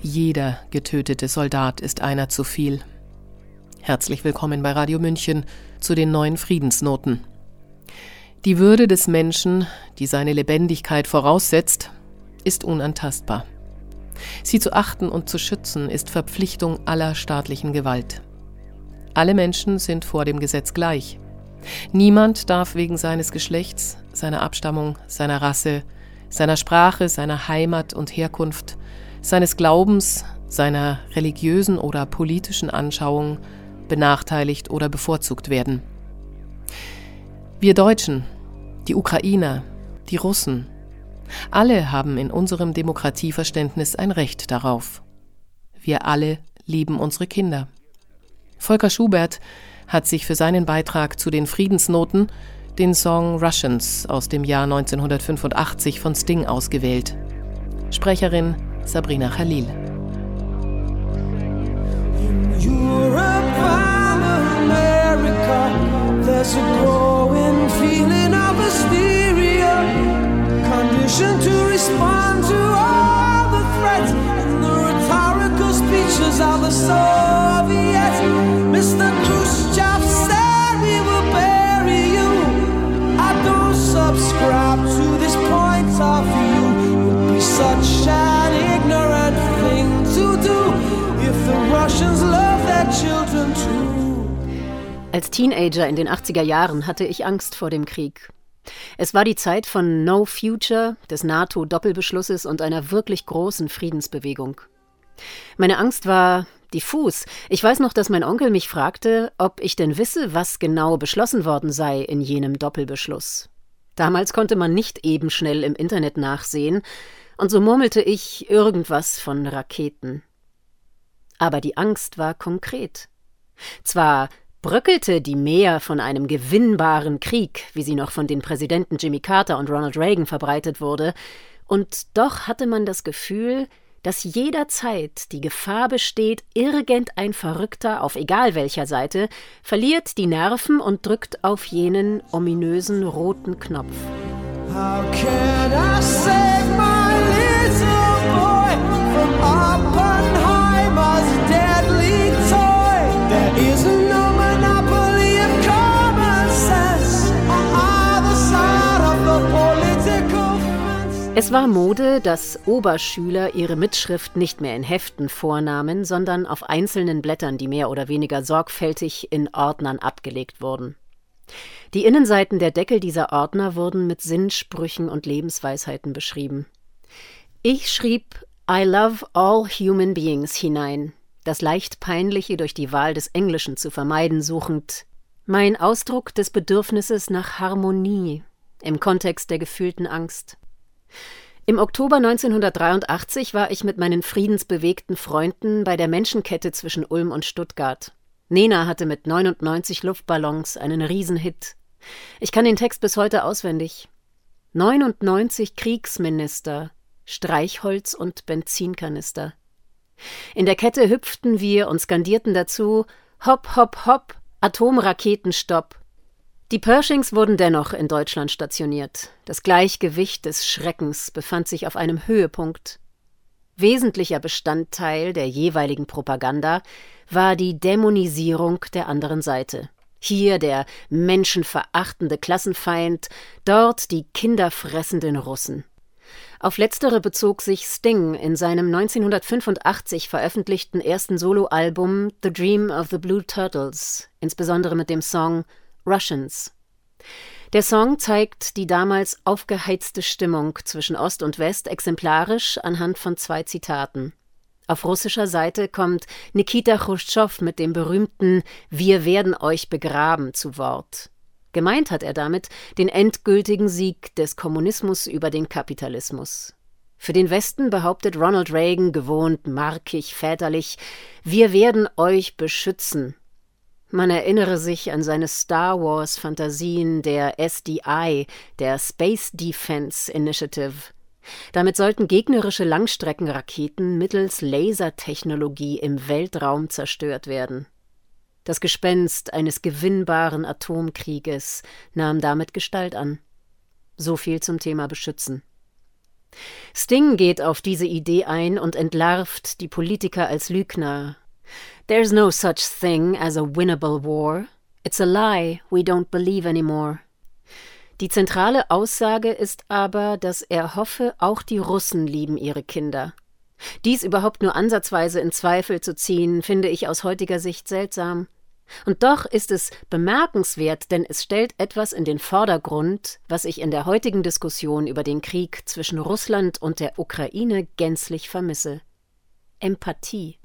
Jeder getötete Soldat ist einer zu viel. Herzlich willkommen bei Radio München zu den neuen Friedensnoten. Die Würde des Menschen, die seine Lebendigkeit voraussetzt, ist unantastbar. Sie zu achten und zu schützen ist Verpflichtung aller staatlichen Gewalt. Alle Menschen sind vor dem Gesetz gleich. Niemand darf wegen seines Geschlechts, seiner Abstammung, seiner Rasse, seiner Sprache, seiner Heimat und Herkunft, seines Glaubens, seiner religiösen oder politischen Anschauung benachteiligt oder bevorzugt werden. Wir Deutschen, die Ukrainer, die Russen, alle haben in unserem Demokratieverständnis ein Recht darauf. Wir alle lieben unsere Kinder. Volker Schubert hat sich für seinen Beitrag zu den Friedensnoten den Song Russians aus dem Jahr 1985 von Sting ausgewählt. Sprecherin Sabrina Khalil. there's Als Teenager in den 80er Jahren hatte ich Angst vor dem Krieg. Es war die Zeit von No Future, des NATO-Doppelbeschlusses und einer wirklich großen Friedensbewegung. Meine Angst war diffus. Ich weiß noch, dass mein Onkel mich fragte, ob ich denn wisse, was genau beschlossen worden sei in jenem Doppelbeschluss. Damals konnte man nicht eben schnell im Internet nachsehen, und so murmelte ich irgendwas von Raketen. Aber die Angst war konkret. Zwar bröckelte die Mehr von einem gewinnbaren Krieg, wie sie noch von den Präsidenten Jimmy Carter und Ronald Reagan verbreitet wurde, und doch hatte man das Gefühl, dass jederzeit die Gefahr besteht, irgendein Verrückter auf egal welcher Seite verliert die Nerven und drückt auf jenen ominösen roten Knopf. How can I save my little boy from Oppenheimer's Es war Mode, dass Oberschüler ihre Mitschrift nicht mehr in Heften vornahmen, sondern auf einzelnen Blättern, die mehr oder weniger sorgfältig in Ordnern abgelegt wurden. Die Innenseiten der Deckel dieser Ordner wurden mit Sinnsprüchen und Lebensweisheiten beschrieben. Ich schrieb I love all human beings hinein, das leicht peinliche durch die Wahl des Englischen zu vermeiden suchend, mein Ausdruck des Bedürfnisses nach Harmonie im Kontext der gefühlten Angst. Im Oktober 1983 war ich mit meinen friedensbewegten Freunden bei der Menschenkette zwischen Ulm und Stuttgart. Nena hatte mit 99 Luftballons einen Riesenhit. Ich kann den Text bis heute auswendig. 99 Kriegsminister, Streichholz und Benzinkanister. In der Kette hüpften wir und skandierten dazu Hopp, hopp, hopp, Atomraketenstopp, die Pershings wurden dennoch in Deutschland stationiert. Das Gleichgewicht des Schreckens befand sich auf einem Höhepunkt. Wesentlicher Bestandteil der jeweiligen Propaganda war die Dämonisierung der anderen Seite. Hier der menschenverachtende Klassenfeind, dort die kinderfressenden Russen. Auf letztere bezog sich Sting in seinem 1985 veröffentlichten ersten Soloalbum The Dream of the Blue Turtles, insbesondere mit dem Song Russians. Der Song zeigt die damals aufgeheizte Stimmung zwischen Ost und West exemplarisch anhand von zwei Zitaten. Auf russischer Seite kommt Nikita Chruschtschow mit dem berühmten Wir werden euch begraben zu Wort. Gemeint hat er damit den endgültigen Sieg des Kommunismus über den Kapitalismus. Für den Westen behauptet Ronald Reagan gewohnt markig väterlich Wir werden euch beschützen, man erinnere sich an seine Star Wars-Fantasien der SDI, der Space Defense Initiative. Damit sollten gegnerische Langstreckenraketen mittels Lasertechnologie im Weltraum zerstört werden. Das Gespenst eines gewinnbaren Atomkrieges nahm damit Gestalt an. So viel zum Thema Beschützen. Sting geht auf diese Idee ein und entlarvt die Politiker als Lügner. There's no such thing as a winnable war. It's a lie we don't believe anymore. Die zentrale Aussage ist aber, dass er hoffe, auch die Russen lieben ihre Kinder. Dies überhaupt nur ansatzweise in Zweifel zu ziehen, finde ich aus heutiger Sicht seltsam. Und doch ist es bemerkenswert, denn es stellt etwas in den Vordergrund, was ich in der heutigen Diskussion über den Krieg zwischen Russland und der Ukraine gänzlich vermisse. Empathie.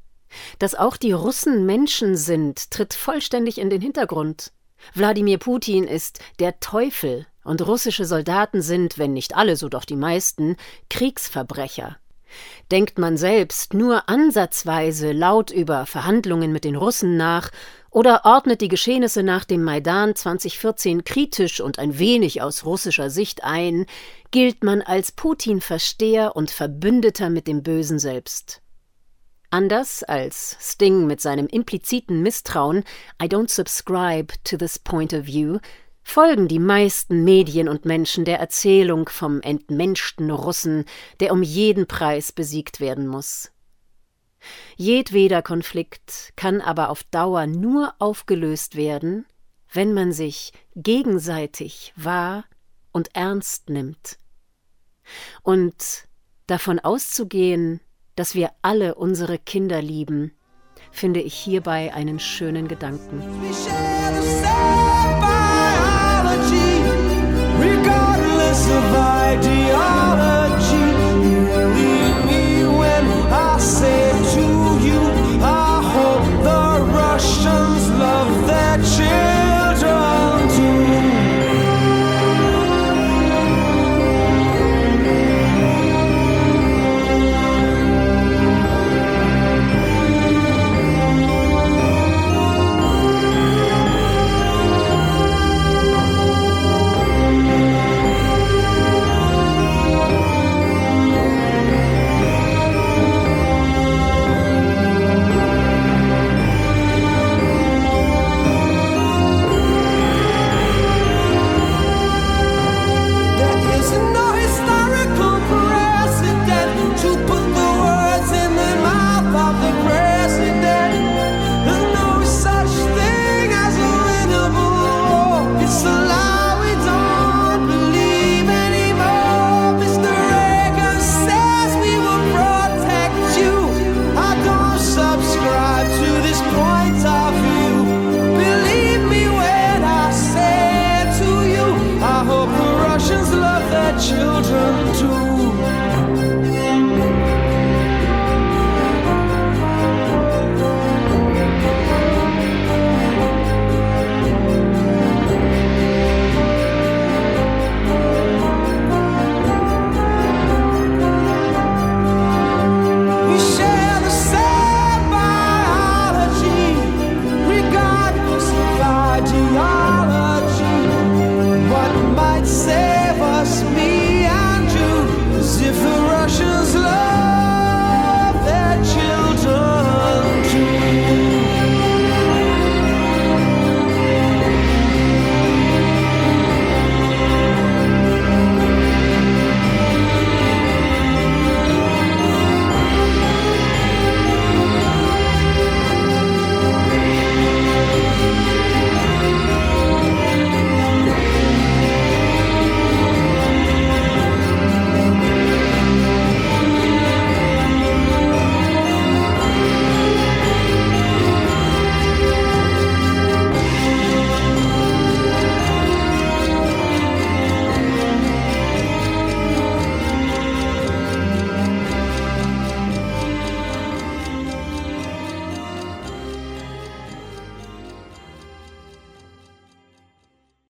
Dass auch die Russen Menschen sind, tritt vollständig in den Hintergrund. Wladimir Putin ist der Teufel, und russische Soldaten sind, wenn nicht alle, so doch die meisten, Kriegsverbrecher. Denkt man selbst nur ansatzweise laut über Verhandlungen mit den Russen nach oder ordnet die Geschehnisse nach dem Maidan 2014 kritisch und ein wenig aus russischer Sicht ein, gilt man als Putin-Versteher und Verbündeter mit dem Bösen selbst. Anders als Sting mit seinem impliziten Misstrauen I don't subscribe to this point of view folgen die meisten Medien und Menschen der Erzählung vom entmenschten Russen, der um jeden Preis besiegt werden muss. Jedweder Konflikt kann aber auf Dauer nur aufgelöst werden, wenn man sich gegenseitig wahr und ernst nimmt. Und davon auszugehen, dass wir alle unsere Kinder lieben, finde ich hierbei einen schönen Gedanken. Regardless of ID.